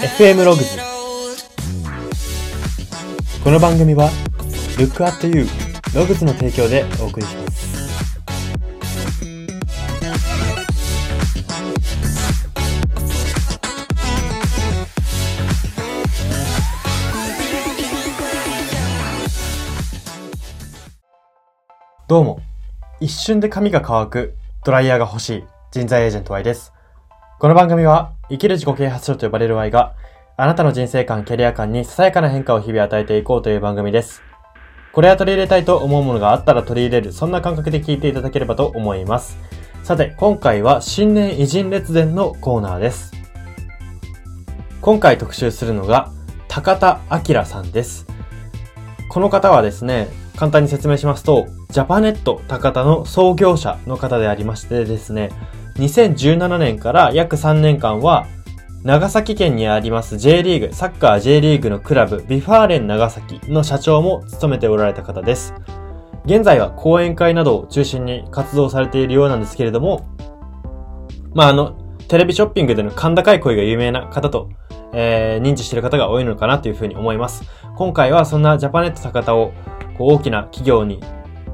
FM ログズこの番組は Look at You ログズの提供でお送りします。どうも。一瞬で髪が乾くドライヤーが欲しい人材エージェント Y です。この番組は生きる自己啓発書と呼ばれる Y があなたの人生観、キャリア観にささやかな変化を日々与えていこうという番組です。これは取り入れたいと思うものがあったら取り入れる、そんな感覚で聞いていただければと思います。さて、今回は新年偉人列伝のコーナーです。今回特集するのが、高田明さんです。この方はですね、簡単に説明しますと、ジャパネット高田の創業者の方でありましてですね、2017年から約3年間は、長崎県にあります J リーグ、サッカー J リーグのクラブ、 V・ファーレン長崎の社長も務めておられた方です。現在は講演会などを中心に活動されているようなんですけれども、まあ、あの、テレビショッピングでの甲高い声が有名な方と、えー、認知している方が多いのかなというふうに思います。今回はそんなジャパネットたかたをこう大きな企業に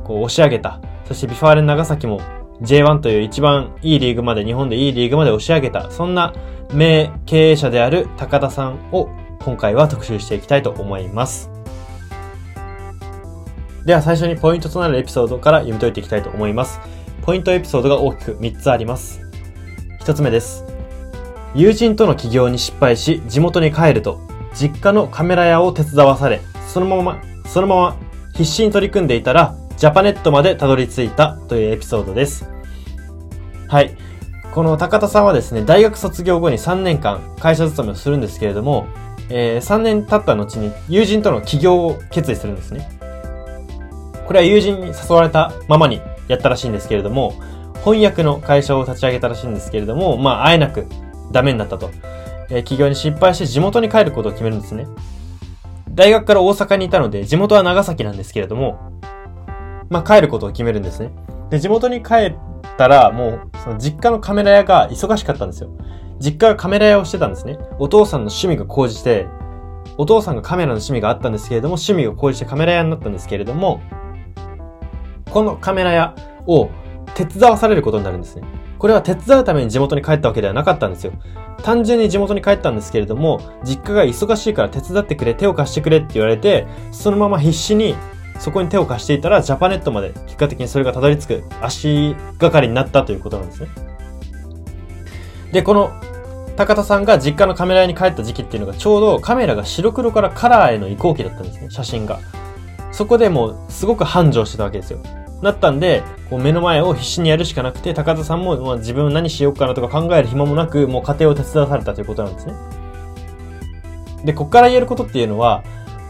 こう押し上げた、そして V・ファーレン長崎も J1 という一番いいリーグまで、日本でいいリーグまで押し上げた、そんな名経営者である高田さんを今回は特集していきたいと思います。では最初にポイントとなるエピソードから読み解いていきたいと思います。ポイントエピソードが大きく3つあります。1つ目です。友人との起業に失敗し、地元に帰ると、実家のカメラ屋を手伝わされ、そのまま、そのまま必死に取り組んでいたら、ジャパネットまでたどり着いたというエピソードです。はい。この高田さんはですね、大学卒業後に3年間会社勤めをするんですけれども、えー3年経った後に友人との起業を決意するんですね。これは友人に誘われたままにやったらしいんですけれども、翻訳の会社を立ち上げたらしいんですけれども、まあ、あえなくダメになったと。えー起業に失敗して地元に帰ることを決めるんですね。大学から大阪にいたので、地元は長崎なんですけれども、まあ、帰ることを決めるんですね。で、地元に帰ったら、もう、その実家のカメラ屋が忙しかったんですよ。実家がカメラ屋をしてたんですね。お父さんの趣味が高じて、お父さんがカメラの趣味があったんですけれども、趣味が高じてカメラ屋になったんですけれども、このカメラ屋を手伝わされることになるんですね。これは手伝うために地元に帰ったわけではなかったんですよ。単純に地元に帰ったんですけれども、実家が忙しいから手伝ってくれ、手を貸してくれって言われて、そのまま必死にそこに手を貸していたら、ジャパネットまで結果的にそれがたどり着く足がかりになったということなんですね。で、この高田さんが実家のカメラ屋に帰った時期っていうのがちょうどカメラが白黒からカラーへの移行期だったんですね、写真が。そこでもうすごく繁盛してたわけですよ。なったんで、こう目の前を必死にやるしかなくて、高田さんも、まあ、自分何しようかなとか考える暇もなく、もう家庭を手伝わされたということなんですね。で、こっから言えることっていうのは、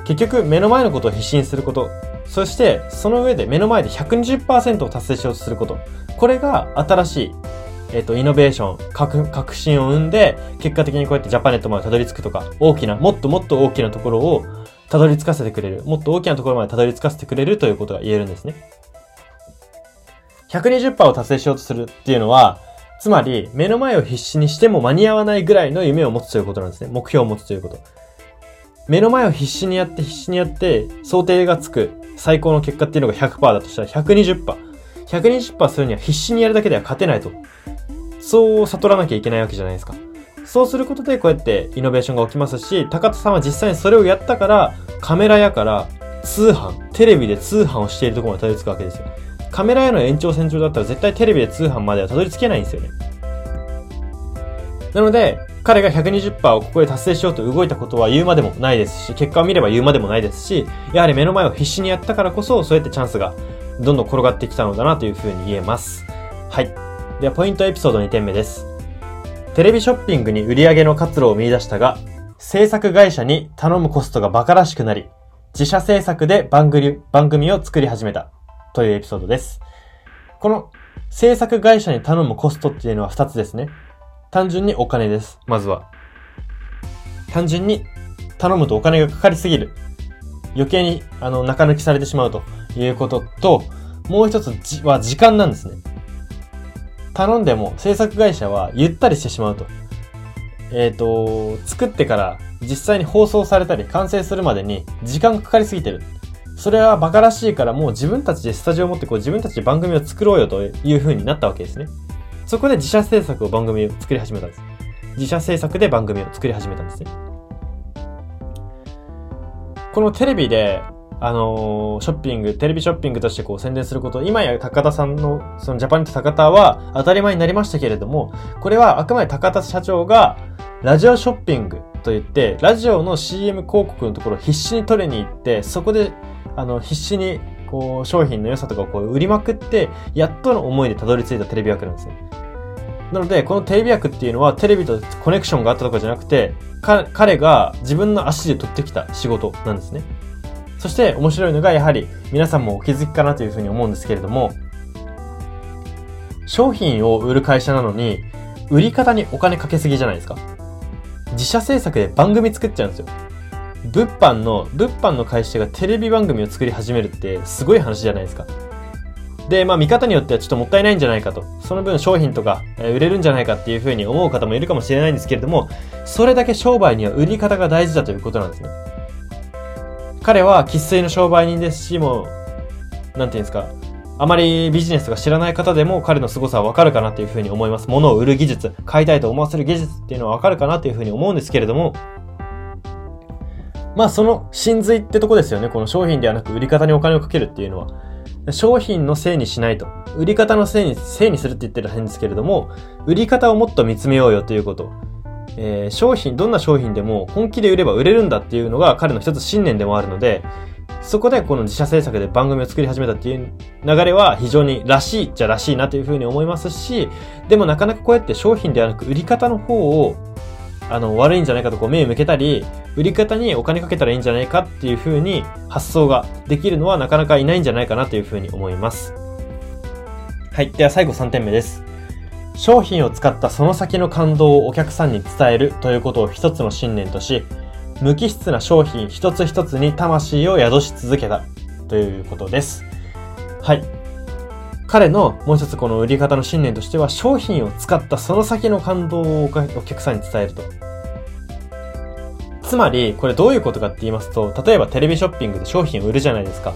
結局目の前のことを必死にすること、そしてその上で目の前で120%を達成しようとすること。これが新しい、えっ、と、イノベーション、革革新を生んで、結果的にこうやってジャパネットまでたどり着くとか、大きな、もっともっと大きなところをたどり着かせてくれる。もっと大きなところまでたどり着かせてくれるということが言えるんですね。120%を達成しようとするっていうのは、つまり、目の前を必死にしても間に合わないぐらいの夢を持つということなんですね。目標を持つということ。目の前を必死にやって必死にやって、想定がつく最高の結果っていうのが100%だとしたら120%。120%するには必死にやるだけでは勝てないと。そう悟らなきゃいけないわけじゃないですか。そうすることでこうやってイノベーションが起きますし、高田さんは実際にそれをやったから、カメラ屋から通販、テレビで通販をしているところまでたどり着くわけですよ。カメラ屋の延長線上だったら絶対テレビで通販まではたどり着けないんですよね。なので、彼が120%をここで達成しようと動いたことは言うまでもないですし、結果を見れば言うまでもないですし、やはり目の前を必死にやったからこそ、そうやってチャンスがどんどん転がってきたのだなというふうに言えます。はい。では、ポイントエピソード2点目です。テレビショッピングに売り上げの活路を見出したが、制作会社に頼むコストが馬鹿らしくなり、自社制作で番組番組を作り始めたというエピソードです。この制作会社に頼むコストっていうのは2つですね。単純にお金です。まずは。単純に頼むとお金がかかりすぎる。余計にあの中抜きされてしまうということと、もう一つじは時間なんですね。頼んでも制作会社はゆったりしてしまうと。えっ、と、作ってから実際に放送されたり完成するまでに時間がかかりすぎてる。それはバカらしいからもう自分たちでスタジオを持ってこう自分たちで番組を作ろうよという風になったわけですね。そこで自社制作を番組を作り始めたんです。自社制作で番組を作り始めたんですね。このテレビで、あのー、ショッピング、テレビショッピングとしてこう宣伝すること、今や高田さんの、そのジャパニット高田は当たり前になりましたけれども、これはあくまで高田社長が、ラジオショッピングと言って、ラジオの CM 広告のところを必死に取りに行って、そこで、あの、必死に、こう、商品の良さとかをこう売りまくって、やっとの思いでたどり着いたテレビ枠なんですね。なので、このテレビ枠っていうのはテレビとコネクションがあったとかじゃなくて、彼が自分の足で取ってきた仕事なんですね。そして面白いのがやはり皆さんもお気づきかなというふうに思うんですけれども、商品を売る会社なのに、売り方にお金かけすぎじゃないですか。自社制作で番組作っちゃうんですよ。物販の、物販の会社がテレビ番組を作り始めるってすごい話じゃないですか。で、まあ見方によってはちょっともったいないんじゃないかと。その分商品とか、売れるんじゃないかっていうふうに思う方もいるかもしれないんですけれども、それだけ商売には売り方が大事だということなんですね。彼は喫水の商売人ですし、もう、なんていうんですか、あまりビジネスとか知らない方でも彼の凄さはわかるかなっていうふうに思います。物を売る技術、買いたいと思わせる技術っていうのはわかるかなっていうふうに思うんですけれども、まあその真髄ってとこですよね。この商品ではなく売り方にお金をかけるっていうのは。商品のせいにしないと。売り方のせいに、せいにするって言ってる変ですけれども、売り方をもっと見つめようよということ。えー、商品、どんな商品でも本気で売れば売れるんだっていうのが彼の一つ信念でもあるので、そこでこの自社制作で番組を作り始めたっていう流れは非常にらしいっちゃらしいなというふうに思いますし、でもなかなかこうやって商品ではなく売り方の方をあの、悪いんじゃないかとこう目を向けたり、売り方にお金かけたらいいんじゃないかっていう風に発想ができるのはなかなかいないんじゃないかなという風に思います。はい。では最後3点目です。商品を使ったその先の感動をお客さんに伝えるということを一つの信念とし、無機質な商品一つ一つに魂を宿し続けたということです。はい。彼のもう一つこの売り方の信念としては商品を使ったその先の感動をお客さんに伝えると。つまり、これどういうことかって言いますと、例えばテレビショッピングで商品を売るじゃないですか。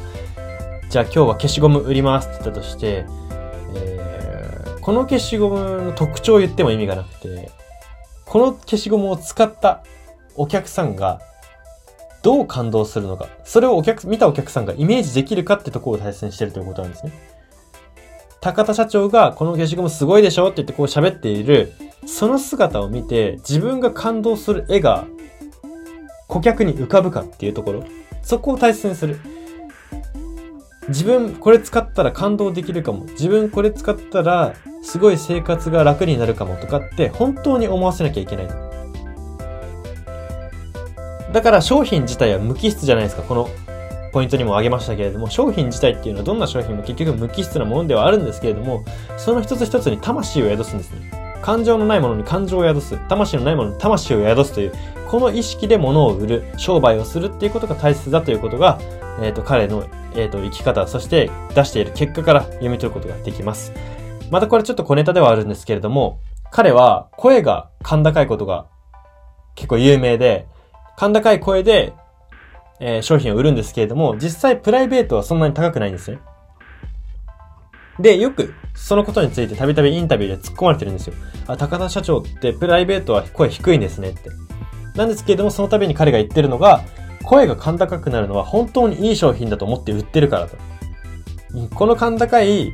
じゃあ今日は消しゴム売りますって言ったとして、えー、この消しゴムの特徴を言っても意味がなくて、この消しゴムを使ったお客さんがどう感動するのか、それをお客、見たお客さんがイメージできるかってとこを大切にしてるということなんですね。高田社長がこの消しゴムすごいでしょって言ってこう喋っている、その姿を見て自分が感動する絵が顧客に浮かぶかっていうところ、そこを大切にする。自分これ使ったら感動できるかも。自分これ使ったらすごい生活が楽になるかもとかって本当に思わせなきゃいけない。だから商品自体は無機質じゃないですか。このポイントにも挙げましたけれども、商品自体っていうのはどんな商品も結局無機質なものではあるんですけれども、その一つ一つに魂を宿すんですね。感情のないものに感情を宿す。魂のないものに魂を宿すという、この意識で物を売る、商売をするっていうことが大切だということが、えっ、ー、と、彼の、えっ、ー、と、生き方、そして出している結果から読み取ることができます。またこれちょっと小ネタではあるんですけれども、彼は声が甲高いことが結構有名で、甲高い声でえー、商品を売るんですけれども、実際プライベートはそんなに高くないんですね。で、よくそのことについてたびたびインタビューで突っ込まれてるんですよ。あ、高田社長ってプライベートは声低いんですねって。なんですけれども、その度に彼が言ってるのが、声が甲高くなるのは本当にいい商品だと思って売ってるからと。この甲高い、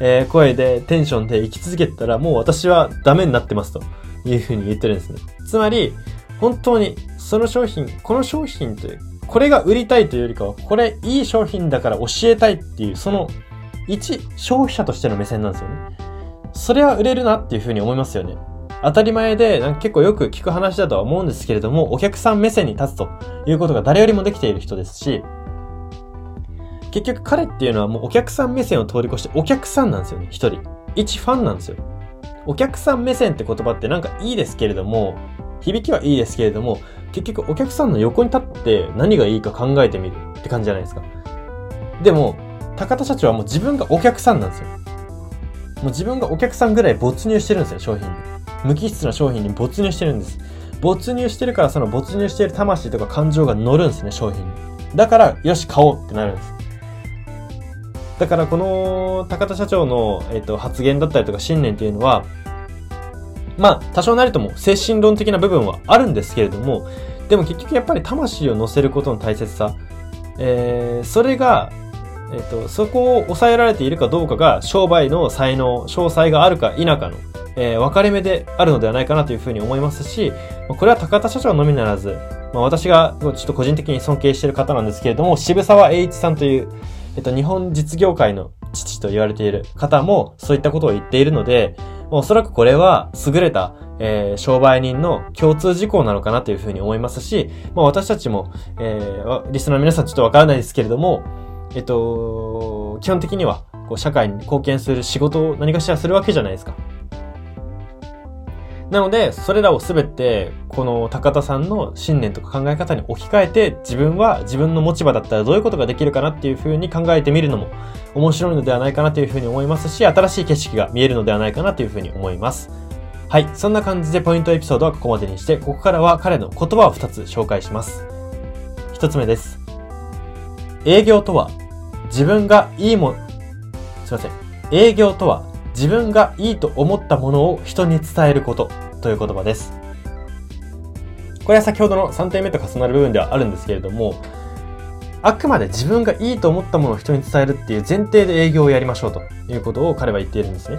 えー、声でテンションで生き続けてたらもう私はダメになってますというふうに言ってるんですね。つまり、本当にその商品、この商品というこれが売りたいというよりかは、これいい商品だから教えたいっていう、その、一、消費者としての目線なんですよね。それは売れるなっていうふうに思いますよね。当たり前で、なんか結構よく聞く話だとは思うんですけれども、お客さん目線に立つということが誰よりもできている人ですし、結局彼っていうのはもうお客さん目線を通り越してお客さんなんですよね、一人。一ファンなんですよ。お客さん目線って言葉ってなんかいいですけれども、響きはいいですけれども、結局お客さんの横に立って何がいいか考えてみるって感じじゃないですか。でも、高田社長はもう自分がお客さんなんですよ。もう自分がお客さんぐらい没入してるんですよ、商品に。無機質な商品に没入してるんです。没入してるからその没入してる魂とか感情が乗るんですね、商品に。だから、よし、買おうってなるんです。だからこの高田社長の、えっと、発言だったりとか信念っていうのは、まあ、多少なりとも精神論的な部分はあるんですけれども、でも結局やっぱり魂を乗せることの大切さ、えー、それが、えっ、と、そこを抑えられているかどうかが商売の才能、詳細があるか否かの、えー、分かれ目であるのではないかなというふうに思いますし、これは高田社長のみならず、まあ、私がちょっと個人的に尊敬している方なんですけれども、渋沢栄一さんという、えっと、日本実業界の父と言われている方もそういったことを言っているので、おそらくこれは優れた、えー、商売人の共通事項なのかなというふうに思いますし、まあ、私たちも、えー、リスナーの皆さんちょっとわからないですけれども、えっと、基本的には、こう、社会に貢献する仕事を何かしらするわけじゃないですか。なので、それらをすべて、この高田さんの信念とか考え方に置き換えて、自分は自分の持ち場だったらどういうことができるかなっていうふうに考えてみるのも面白いのではないかなというふうに思いますし、新しい景色が見えるのではないかなというふうに思います。はい。そんな感じでポイントエピソードはここまでにして、ここからは彼の言葉を2つ紹介します。1つ目です。営業とは、自分がいいも、すいません。営業とは、自分がいいと思ったものを人に伝えることという言葉です。これは先ほどの3点目と重なる部分ではあるんですけれども、あくまで自分がいいと思ったものを人に伝えるっていう前提で営業をやりましょうということを彼は言っているんですね。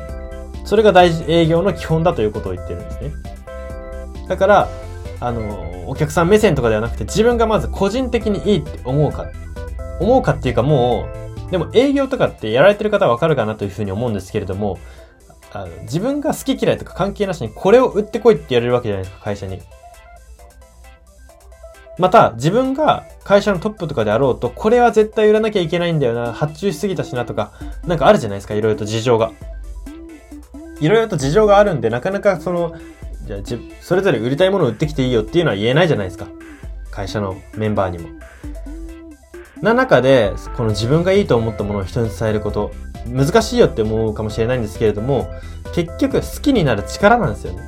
それが大事、営業の基本だということを言っているんですね。だから、あの、お客さん目線とかではなくて自分がまず個人的にいいって思うか。思うかっていうかもう、でも営業とかってやられてる方はわかるかなというふうに思うんですけれども、あの自分が好き嫌いとか関係なしにこれを売ってこいって言われるわけじゃないですか、会社に。また、自分が会社のトップとかであろうと、これは絶対売らなきゃいけないんだよな、発注しすぎたしなとか、なんかあるじゃないですか、いろいろと事情が。いろいろと事情があるんで、なかなかその、じゃあ、それぞれ売りたいものを売ってきていいよっていうのは言えないじゃないですか。会社のメンバーにも。な中で、この自分がいいと思ったものを人に伝えること、難しいよって思うかもしれないんですけれども、結局好きになる力なんですよね。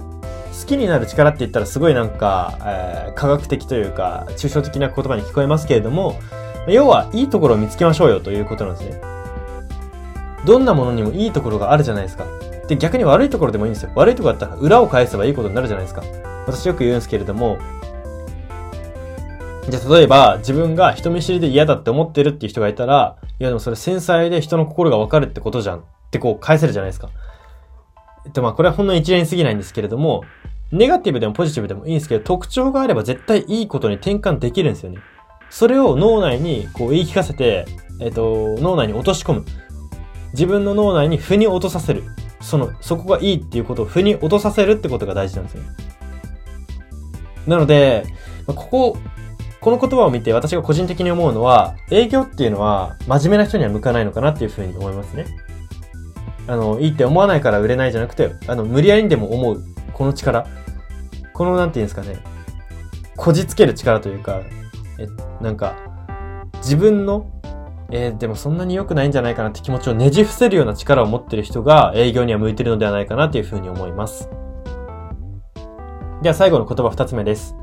好きになる力って言ったらすごいなんか、えー、科学的というか、抽象的な言葉に聞こえますけれども、要はいいところを見つけましょうよということなんですね。どんなものにもいいところがあるじゃないですか。で、逆に悪いところでもいいんですよ。悪いところだったら裏を返せばいいことになるじゃないですか。私よく言うんですけれども、じゃあ例えば自分が人見知りで嫌だって思ってるっていう人がいたら、いやでもそれ繊細で人の心がわかるってことじゃんってこう返せるじゃないですか。えっとまあこれはほんの一例に過ぎないんですけれども、ネガティブでもポジティブでもいいんですけど、特徴があれば絶対いいことに転換できるんですよね。それを脳内にこう言い聞かせて、えっと、脳内に落とし込む。自分の脳内に腑に落とさせる。その、そこがいいっていうことを腑に落とさせるってことが大事なんですよ。なので、ここ、この言葉を見て私が個人的に思うのは、営業っていうのは真面目な人には向かないのかなっていうふうに思いますね。あの、いいって思わないから売れないじゃなくて、あの、無理やりにでも思う、この力。この、なんていうんですかね、こじつける力というか、え、なんか、自分の、えー、でもそんなに良くないんじゃないかなって気持ちをねじ伏せるような力を持ってる人が営業には向いてるのではないかなというふうに思います。では最後の言葉二つ目です。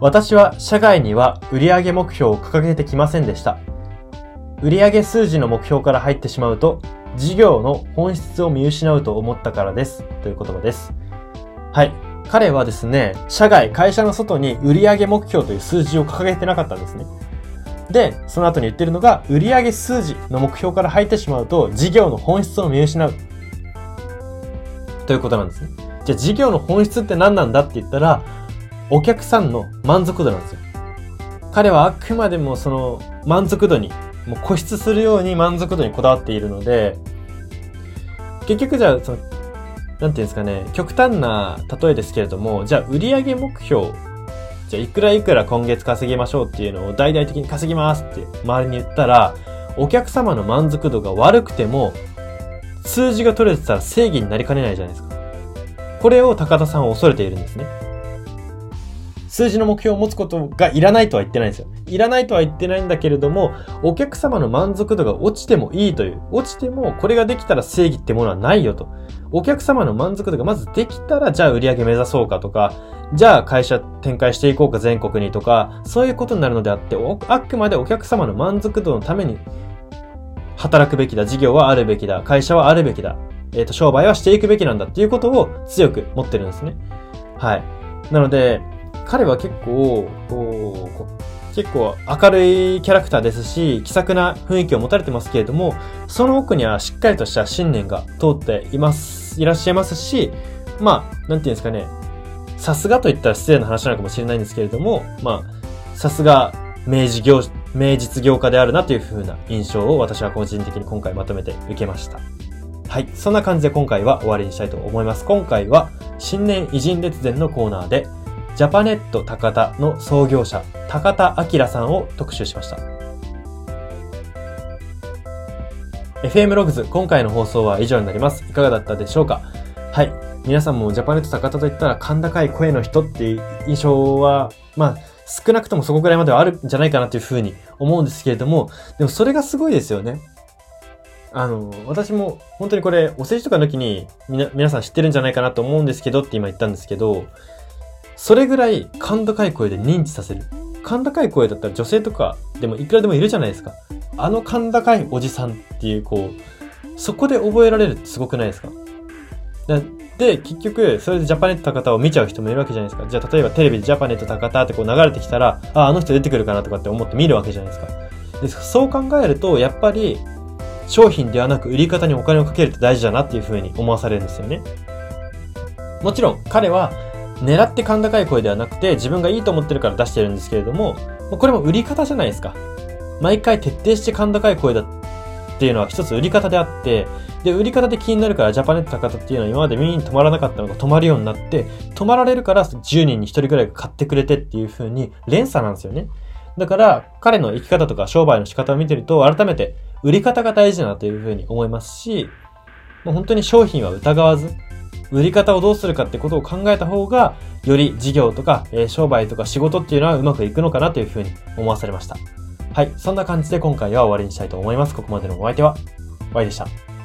私は社外には売上目標を掲げてきませんでした。売上数字の目標から入ってしまうと、事業の本質を見失うと思ったからです。という言葉です。はい。彼はですね、社外、会社の外に売上目標という数字を掲げてなかったんですね。で、その後に言ってるのが、売上数字の目標から入ってしまうと、事業の本質を見失う。ということなんですね。じゃあ、事業の本質って何なんだって言ったら、お客さんの満足度なんですよ。彼はあくまでもその満足度に、もう固執するように満足度にこだわっているので、結局じゃあ、その、なんていうんですかね、極端な例えですけれども、じゃあ売上目標、じゃあいくらいくら今月稼ぎましょうっていうのを大々的に稼ぎますって周りに言ったら、お客様の満足度が悪くても、数字が取れてたら正義になりかねないじゃないですか。これを高田さんは恐れているんですね。数字の目標を持つことがいらないとは言ってないんですよ。いらないとは言ってないんだけれども、お客様の満足度が落ちてもいいという。落ちてもこれができたら正義ってものはないよと。お客様の満足度がまずできたら、じゃあ売り上げ目指そうかとか、じゃあ会社展開していこうか全国にとか、そういうことになるのであって、あくまでお客様の満足度のために働くべきだ、事業はあるべきだ、会社はあるべきだ、えっ、ー、と、商売はしていくべきなんだっていうことを強く持ってるんですね。はい。なので、彼は結構、こう、結構明るいキャラクターですし、気さくな雰囲気を持たれてますけれども、その奥にはしっかりとした信念が通っています、いらっしゃいますし、まあ、なんていうんですかね、さすがと言ったら失礼な話なのかもしれないんですけれども、まあ、さすが明治業、明実業家であるなという風な印象を私は個人的に今回まとめて受けました。はい。そんな感じで今回は終わりにしたいと思います。今回は新年偉人列伝のコーナーで、ジャパネット高田の創業者、高田明さんを特集しました。FM ログズ、今回の放送は以上になります。いかがだったでしょうか？はい。皆さんもジャパネット高田といったら甲高い声の人っていう印象は、まあ、少なくともそこぐらいまではあるんじゃないかなというふうに思うんですけれども、でもそれがすごいですよね。あの、私も本当にこれ、お世辞とか抜きにみな、皆さん知ってるんじゃないかなと思うんですけどって今言ったんですけど、それぐらい甲高い声で認知させる。甲高い声だったら女性とかでもいくらでもいるじゃないですか。あの甲高いおじさんっていう、こう、そこで覚えられるってすごくないですか？で、結局、それでジャパネット高田を見ちゃう人もいるわけじゃないですか。じゃあ、例えばテレビでジャパネット高田ってこう流れてきたら、あ、あの人出てくるかなとかって思って見るわけじゃないですか。で、そう考えると、やっぱり、商品ではなく売り方にお金をかけるって大事だなっていう風に思わされるんですよね。もちろん、彼は、狙って甲高い声ではなくて、自分がいいと思ってるから出してるんですけれども、これも売り方じゃないですか。毎回徹底して甲高い声だっていうのは一つ売り方であって、で、売り方で気になるからジャパネット高田っていうのは今まで耳に止まらなかったのが止まるようになって、止まられるから10人に1人ぐらいが買ってくれてっていう風に連鎖なんですよね。だから、彼の生き方とか商売の仕方を見てると、改めて売り方が大事だなという風に思いますし、もう本当に商品は疑わず、売り方をどうするかってことを考えた方が、より事業とか、えー、商売とか仕事っていうのはうまくいくのかなというふうに思わされました。はい。そんな感じで今回は終わりにしたいと思います。ここまでのお相手は、Y でした。